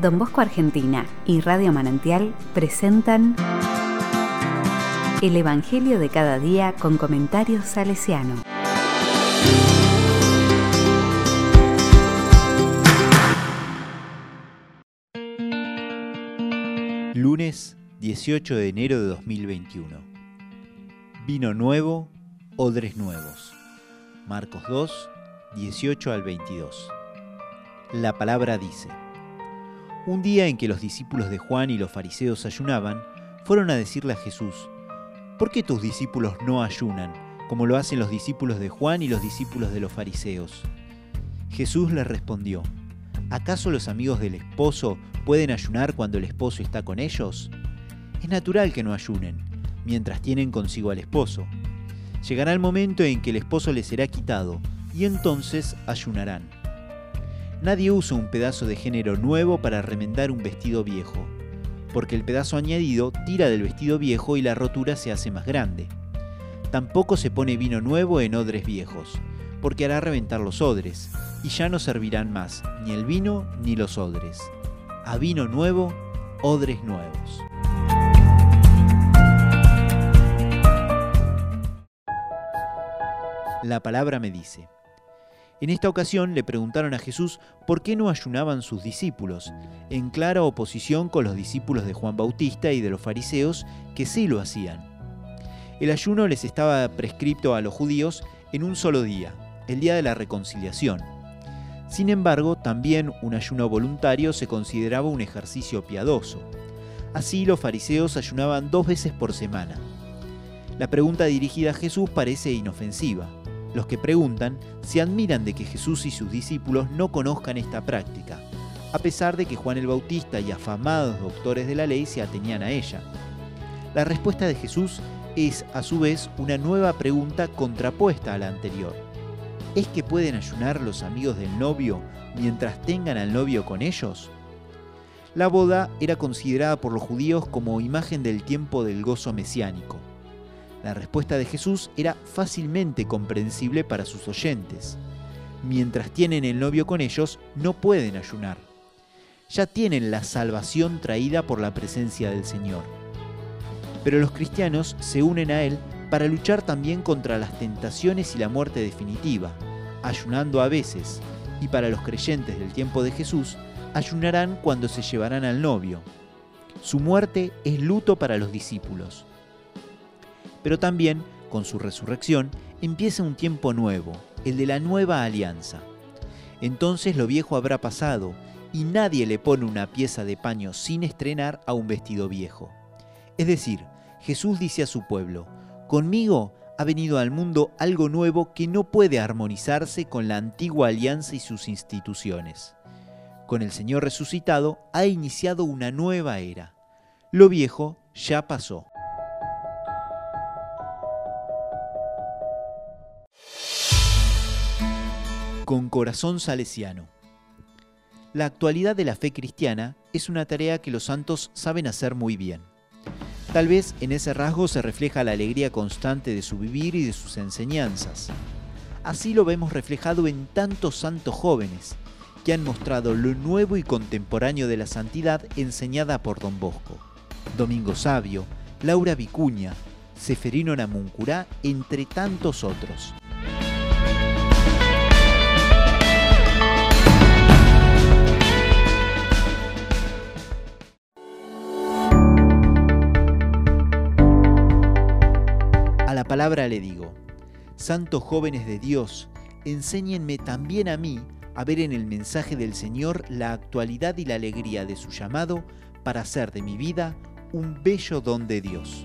Don Bosco Argentina y Radio Manantial presentan El Evangelio de cada día con comentarios salesiano. Lunes 18 de enero de 2021. Vino nuevo, odres nuevos. Marcos 2, 18 al 22. La palabra dice, Un día en que los discípulos de Juan y los fariseos ayunaban, fueron a decirle a Jesús, ¿por qué tus discípulos no ayunan, como lo hacen los discípulos de Juan y los discípulos de los fariseos? Jesús les respondió, ¿acaso los amigos del esposo pueden ayunar cuando el esposo está con ellos? Es natural que no ayunen, mientras tienen consigo al esposo. Llegará el momento en que el esposo les será quitado, y entonces ayunarán. Nadie usa un pedazo de género nuevo para remendar un vestido viejo, porque el pedazo añadido tira del vestido viejo y la rotura se hace más grande. Tampoco se pone vino nuevo en odres viejos, porque hará reventar los odres, y ya no servirán más ni el vino ni los odres. A vino nuevo, odres nuevos. La palabra me dice. En esta ocasión le preguntaron a Jesús por qué no ayunaban sus discípulos, en clara oposición con los discípulos de Juan Bautista y de los fariseos que sí lo hacían. El ayuno les estaba prescripto a los judíos en un solo día, el día de la reconciliación. Sin embargo, también un ayuno voluntario se consideraba un ejercicio piadoso. Así los fariseos ayunaban dos veces por semana. La pregunta dirigida a Jesús parece inofensiva. Los que preguntan se admiran de que Jesús y sus discípulos no conozcan esta práctica, a pesar de que Juan el Bautista y afamados doctores de la ley se atenían a ella. La respuesta de Jesús es, a su vez, una nueva pregunta contrapuesta a la anterior. ¿Es que pueden ayunar los amigos del novio mientras tengan al novio con ellos? La boda era considerada por los judíos como imagen del tiempo del gozo mesiánico. La respuesta de Jesús era fácilmente comprensible para sus oyentes. Mientras tienen el novio con ellos, no pueden ayunar. Ya tienen la salvación traída por la presencia del Señor. Pero los cristianos se unen a Él para luchar también contra las tentaciones y la muerte definitiva, ayunando a veces, y para los creyentes del tiempo de Jesús, ayunarán cuando se llevarán al novio. Su muerte es luto para los discípulos pero también, con su resurrección, empieza un tiempo nuevo, el de la nueva alianza. Entonces lo viejo habrá pasado, y nadie le pone una pieza de paño sin estrenar a un vestido viejo. Es decir, Jesús dice a su pueblo, conmigo ha venido al mundo algo nuevo que no puede armonizarse con la antigua alianza y sus instituciones. Con el Señor resucitado ha iniciado una nueva era. Lo viejo ya pasó. Con corazón salesiano. La actualidad de la fe cristiana es una tarea que los santos saben hacer muy bien. Tal vez en ese rasgo se refleja la alegría constante de su vivir y de sus enseñanzas. Así lo vemos reflejado en tantos santos jóvenes que han mostrado lo nuevo y contemporáneo de la santidad enseñada por Don Bosco. Domingo Sabio, Laura Vicuña, Seferino Namuncurá, entre tantos otros. Palabra le digo, Santos jóvenes de Dios, enséñenme también a mí a ver en el mensaje del Señor la actualidad y la alegría de su llamado para hacer de mi vida un bello don de Dios.